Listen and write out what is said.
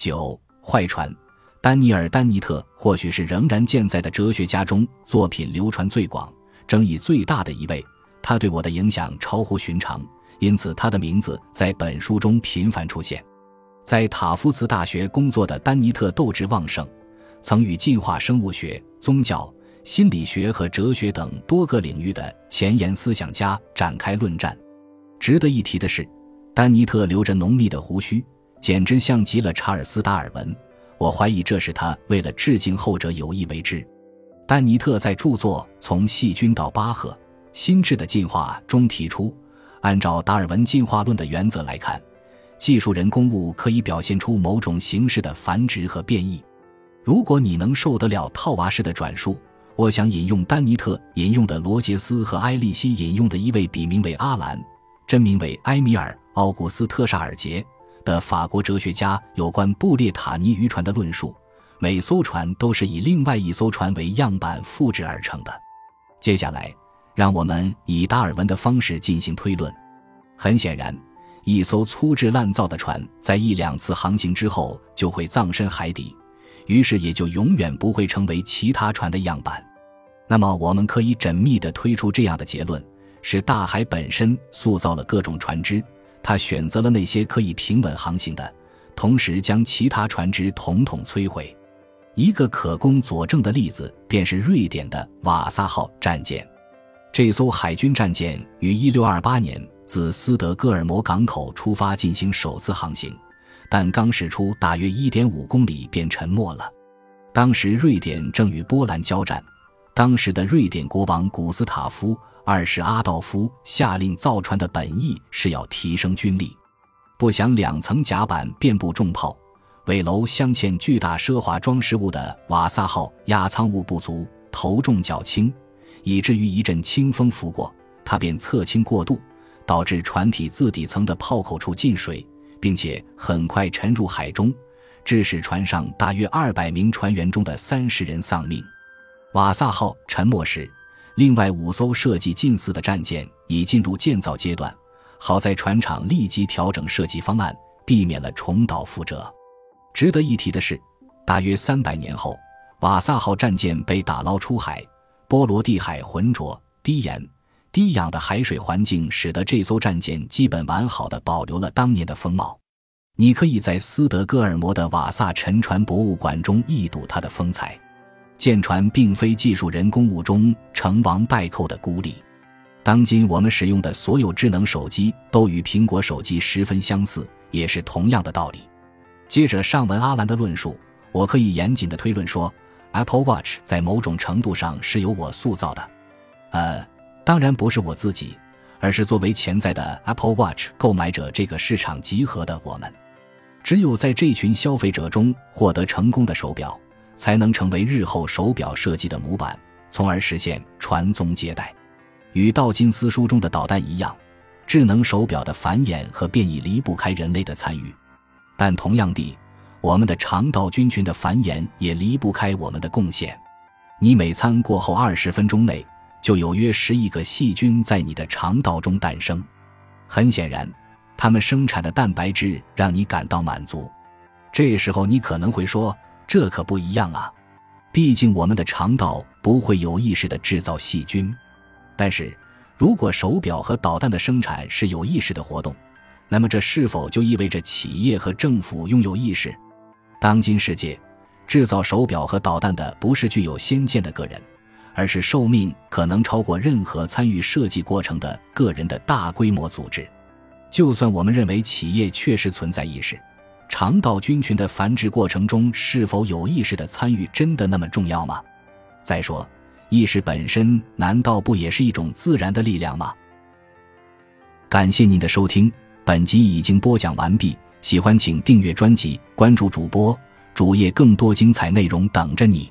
九坏传，丹尼尔·丹尼特或许是仍然健在的哲学家中作品流传最广、争议最大的一位。他对我的影响超乎寻常，因此他的名字在本书中频繁出现。在塔夫茨大学工作的丹尼特斗志旺盛，曾与进化生物学、宗教、心理学和哲学等多个领域的前沿思想家展开论战。值得一提的是，丹尼特留着浓密的胡须，简直像极了查尔斯·达尔文。我怀疑这是他为了致敬后者有意为之。丹尼特在著作《从细菌到巴赫：心智的进化》中提出，按照达尔文进化论的原则来看。技术人工物可以表现出某种形式的繁殖和变异。如果你能受得了套娃式的转述，我想引用丹尼特引用的罗杰斯和埃利希引用的一位笔名为阿兰、真名为埃米尔·奥古斯特·沙尔杰的法国哲学家有关布列塔尼渔船的论述：每艘船都是以另外一艘船为样板复制而成的。接下来，让我们以达尔文的方式进行推论。很显然。一艘粗制滥造的船，在一两次航行之后就会葬身海底，于是也就永远不会成为其他船的样板。那么，我们可以缜密地推出这样的结论：是大海本身塑造了各种船只，他选择了那些可以平稳航行的，同时将其他船只统统摧毁。一个可供佐证的例子便是瑞典的瓦萨号战舰。这艘海军战舰于1628年。自斯德哥尔摩港口出发进行首次航行，但刚驶出大约一点五公里便沉没了。当时瑞典正与波兰交战，当时的瑞典国王古斯塔夫二世阿道夫下令造船的本意是要提升军力，不想两层甲板遍布重炮，尾楼镶嵌巨大奢华装饰物的瓦萨号压舱物不足，头重脚轻，以至于一阵清风拂过，它便侧倾过度。导致船体自底层的炮口处进水，并且很快沉入海中，致使船上大约二百名船员中的三十人丧命。瓦萨号沉没时，另外五艘设计近似的战舰已进入建造阶段。好在船厂立即调整设计方案，避免了重蹈覆辙。值得一提的是，大约三百年后，瓦萨号战舰被打捞出海，波罗的海浑浊低盐。低氧的海水环境使得这艘战舰基本完好的保留了当年的风貌。你可以在斯德哥尔摩的瓦萨沉船博物馆中一睹它的风采。舰船并非技术人工物中成王败寇的孤立。当今我们使用的所有智能手机都与苹果手机十分相似，也是同样的道理。接着上文阿兰的论述，我可以严谨的推论说，Apple Watch 在某种程度上是由我塑造的。呃。当然不是我自己，而是作为潜在的 Apple Watch 购买者这个市场集合的我们。只有在这群消费者中获得成功的手表，才能成为日后手表设计的模板，从而实现传宗接代。与道金斯书中的导弹一样，智能手表的繁衍和变异离不开人类的参与。但同样地，我们的肠道菌群的繁衍也离不开我们的贡献。你每餐过后二十分钟内。就有约十亿个细菌在你的肠道中诞生，很显然，它们生产的蛋白质让你感到满足。这时候你可能会说：“这可不一样啊，毕竟我们的肠道不会有意识地制造细菌。”但是，如果手表和导弹的生产是有意识的活动，那么这是否就意味着企业和政府拥有意识？当今世界，制造手表和导弹的不是具有先见的个人。而是寿命可能超过任何参与设计过程的个人的大规模组织。就算我们认为企业确实存在意识，肠道菌群的繁殖过程中是否有意识的参与真的那么重要吗？再说，意识本身难道不也是一种自然的力量吗？感谢您的收听，本集已经播讲完毕。喜欢请订阅专辑，关注主播主页，更多精彩内容等着你。